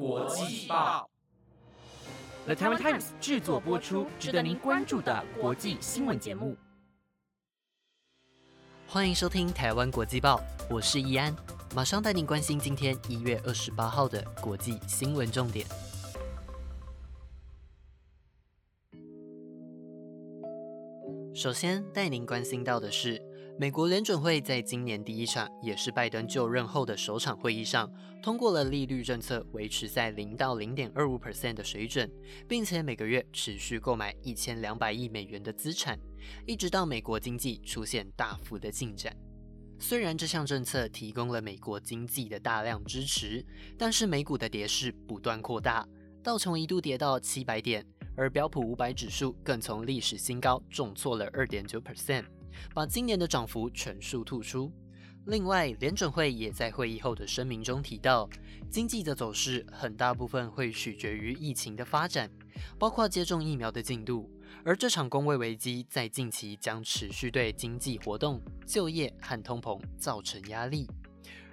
国际报，The Taiwan Times 制作播出，值得您关注的国际新闻节目。欢迎收听《台湾国际报》，我是易安，马上带您关心今天一月二十八号的国际新闻重点。首先带您关心到的是，美国联准会在今年第一场，也是拜登就任后的首场会议上，通过了利率政策维持在零到零点二五 percent 的水准，并且每个月持续购买一千两百亿美元的资产，一直到美国经济出现大幅的进展。虽然这项政策提供了美国经济的大量支持，但是美股的跌势不断扩大，道琼一度跌到七百点。而标普五百指数更从历史新高重挫了二点九 percent，把今年的涨幅全数吐出。另外，联准会也在会议后的声明中提到，经济的走势很大部分会取决于疫情的发展，包括接种疫苗的进度。而这场工位危机在近期将持续对经济活动、就业和通膨造成压力。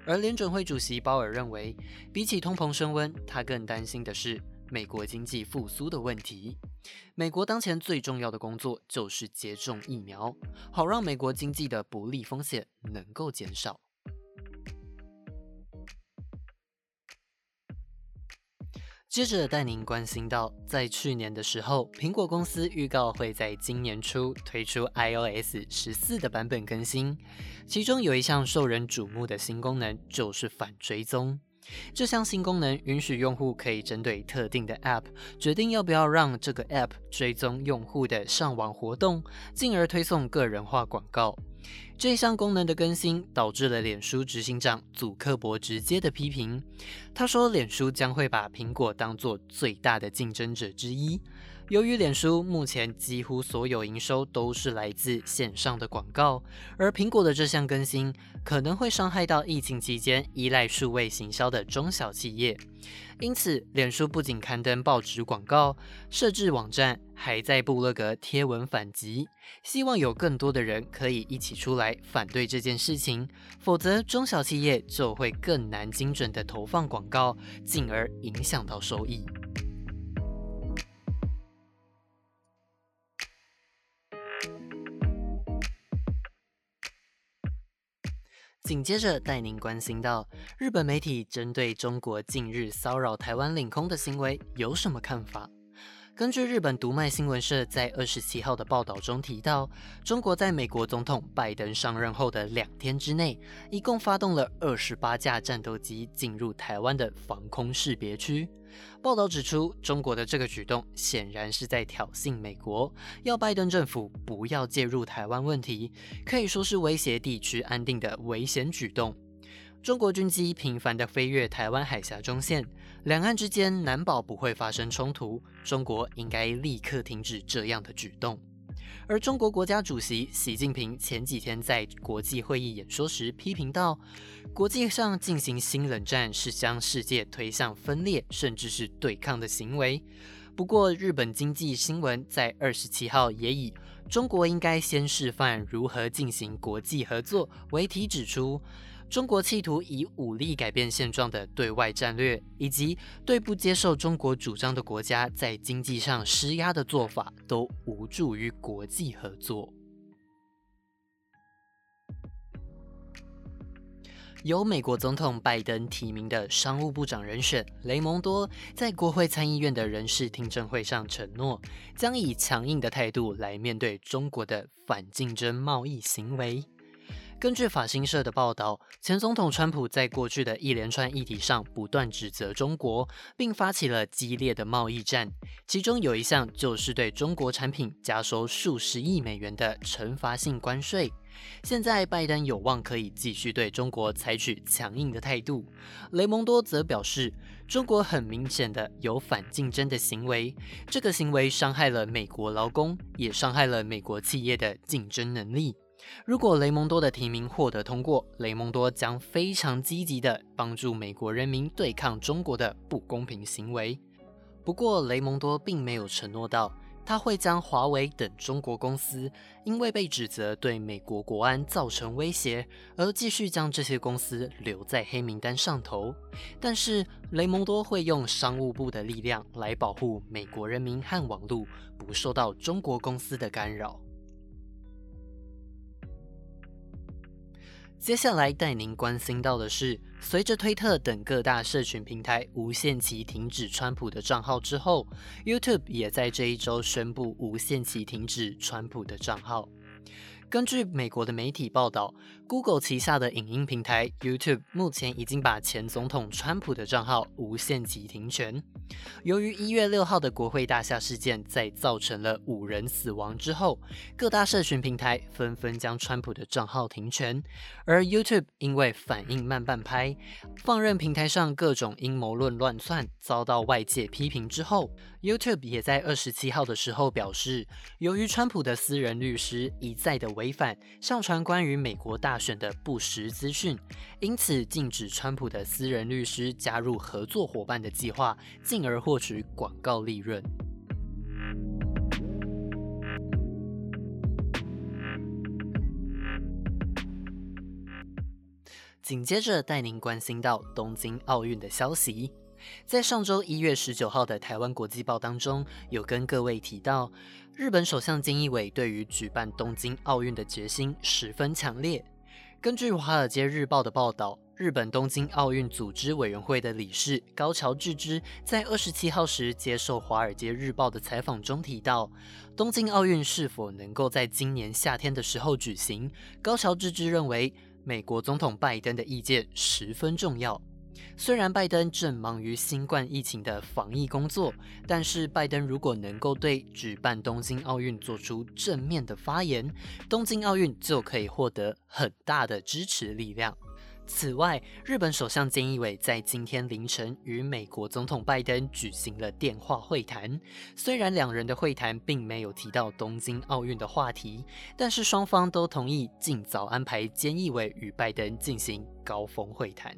而联准会主席鲍尔认为，比起通膨升温，他更担心的是。美国经济复苏的问题，美国当前最重要的工作就是接种疫苗，好让美国经济的不利风险能够减少。接着带您关心到，在去年的时候，苹果公司预告会在今年初推出 iOS 十四的版本更新，其中有一项受人瞩目的新功能就是反追踪。这项新功能允许用户可以针对特定的 App 决定要不要让这个 App 追踪用户的上网活动，进而推送个人化广告。这项功能的更新导致了脸书执行长祖克伯直接的批评。他说，脸书将会把苹果当作最大的竞争者之一。由于脸书目前几乎所有营收都是来自线上的广告，而苹果的这项更新可能会伤害到疫情期间依赖数位行销的中小企业。因此，脸书不仅刊登报纸广告、设置网站，还在部落格贴文反击，希望有更多的人可以一起出来反对这件事情，否则中小企业就会更难精准的投放广告，进而影响到收益。紧接着带您关心到，日本媒体针对中国近日骚扰台湾领空的行为有什么看法？根据日本读卖新闻社在二十七号的报道中提到，中国在美国总统拜登上任后的两天之内，一共发动了二十八架战斗机进入台湾的防空识别区。报道指出，中国的这个举动显然是在挑衅美国，要拜登政府不要介入台湾问题，可以说是威胁地区安定的危险举动。中国军机频繁地飞越台湾海峡中线。两岸之间难保不会发生冲突，中国应该立刻停止这样的举动。而中国国家主席习近平前几天在国际会议演说时批评道：“国际上进行新冷战是将世界推向分裂，甚至是对抗的行为。”不过，日本经济新闻在二十七号也以“中国应该先示范如何进行国际合作”为题指出。中国企图以武力改变现状的对外战略，以及对不接受中国主张的国家在经济上施压的做法，都无助于国际合作。由美国总统拜登提名的商务部长人选雷蒙多，在国会参议院的人事听证会上承诺，将以强硬的态度来面对中国的反竞争贸易行为。根据法新社的报道，前总统川普在过去的一连串议题上不断指责中国，并发起了激烈的贸易战。其中有一项就是对中国产品加收数十亿美元的惩罚性关税。现在拜登有望可以继续对中国采取强硬的态度。雷蒙多则表示，中国很明显的有反竞争的行为，这个行为伤害了美国劳工，也伤害了美国企业的竞争能力。如果雷蒙多的提名获得通过，雷蒙多将非常积极地帮助美国人民对抗中国的不公平行为。不过，雷蒙多并没有承诺到他会将华为等中国公司因为被指责对美国国安造成威胁，而继续将这些公司留在黑名单上头。但是雷蒙多会用商务部的力量来保护美国人民和网络不受到中国公司的干扰。接下来带您关心到的是，随着推特等各大社群平台无限期停止川普的账号之后，YouTube 也在这一周宣布无限期停止川普的账号。根据美国的媒体报道，Google 旗下的影音平台 YouTube 目前已经把前总统川普的账号无限期停权。由于一月六号的国会大厦事件在造成了五人死亡之后，各大社群平台纷纷将川普的账号停权。而 YouTube 因为反应慢半拍，放任平台上各种阴谋论乱窜，遭到外界批评之后，YouTube 也在二十七号的时候表示，由于川普的私人律师一再的违反上传关于美国大选的不实资讯，因此禁止川普的私人律师加入合作伙伴的计划，进而获取广告利润。紧接着带您关心到东京奥运的消息。在上周一月十九号的台湾国际报当中，有跟各位提到，日本首相菅义伟对于举办东京奥运的决心十分强烈。根据《华尔街日报》的报道，日本东京奥运组织委员会的理事高桥智之在二十七号时接受《华尔街日报》的采访中提到，东京奥运是否能够在今年夏天的时候举行，高桥智之认为，美国总统拜登的意见十分重要。虽然拜登正忙于新冠疫情的防疫工作，但是拜登如果能够对举办东京奥运做出正面的发言，东京奥运就可以获得很大的支持力量。此外，日本首相菅义伟在今天凌晨与美国总统拜登举行了电话会谈。虽然两人的会谈并没有提到东京奥运的话题，但是双方都同意尽早安排菅义伟与拜登进行高峰会谈。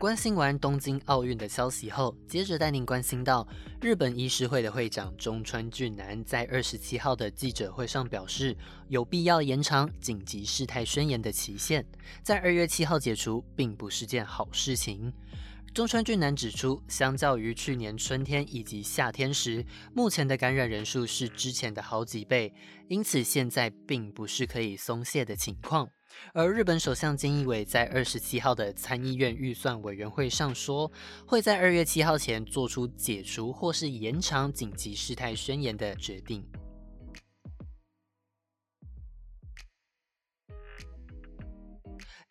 关心完东京奥运的消息后，接着带您关心到日本医师会的会长中川俊男在二十七号的记者会上表示，有必要延长紧急事态宣言的期限，在二月七号解除并不是件好事情。中川俊男指出，相较于去年春天以及夏天时，目前的感染人数是之前的好几倍，因此现在并不是可以松懈的情况。而日本首相菅义伟在二十七号的参议院预算委员会上说，会在二月七号前做出解除或是延长紧急事态宣言的决定。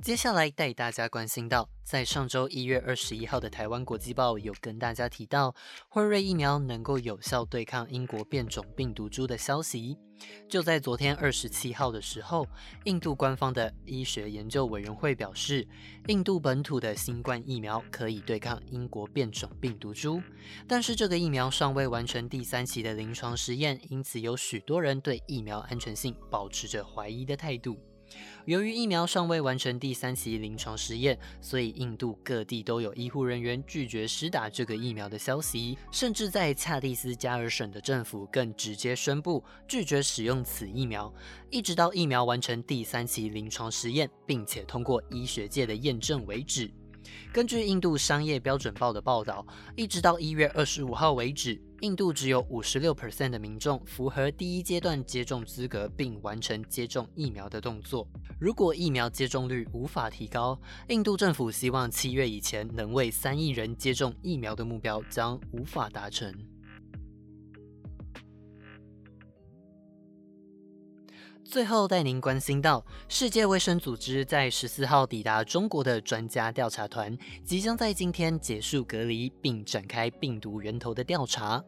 接下来带大家关心到，在上周一月二十一号的台湾国际报有跟大家提到，辉瑞疫苗能够有效对抗英国变种病毒株的消息。就在昨天二十七号的时候，印度官方的医学研究委员会表示，印度本土的新冠疫苗可以对抗英国变种病毒株，但是这个疫苗尚未完成第三期的临床实验，因此有许多人对疫苗安全性保持着怀疑的态度。由于疫苗尚未完成第三期临床实验，所以印度各地都有医护人员拒绝施打这个疫苗的消息，甚至在恰蒂斯加尔省的政府更直接宣布拒绝使用此疫苗，一直到疫苗完成第三期临床实验，并且通过医学界的验证为止。根据印度商业标准报的报道，一直到一月二十五号为止，印度只有五十六 percent 的民众符合第一阶段接种资格，并完成接种疫苗的动作。如果疫苗接种率无法提高，印度政府希望七月以前能为三亿人接种疫苗的目标将无法达成。最后带您关心到，世界卫生组织在十四号抵达中国的专家调查团，即将在今天结束隔离，并展开病毒源头的调查。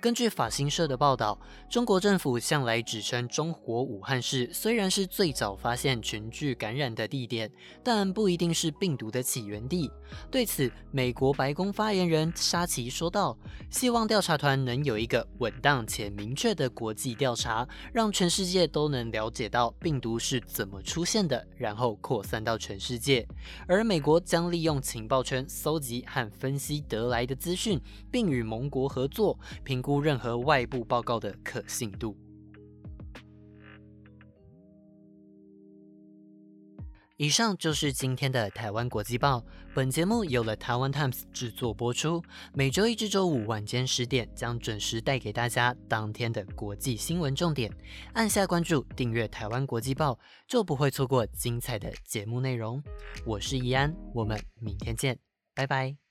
根据法新社的报道，中国政府向来指称中国武汉市虽然是最早发现群聚感染的地点，但不一定是病毒的起源地。对此，美国白宫发言人沙奇说道：“希望调查团能有一个稳当且明确的国际调查，让全世界都能了解到病毒是怎么出现的，然后扩散到全世界。而美国将利用情报圈搜集和分析得来的资讯，并与盟国合作评估任何外部报告的可信度。以上就是今天的台湾国际报。本节目由了台湾 Times 制作播出，每周一至周五晚间十点将准时带给大家当天的国际新闻重点。按下关注，订阅台湾国际报，就不会错过精彩的节目内容。我是怡安，我们明天见，拜拜。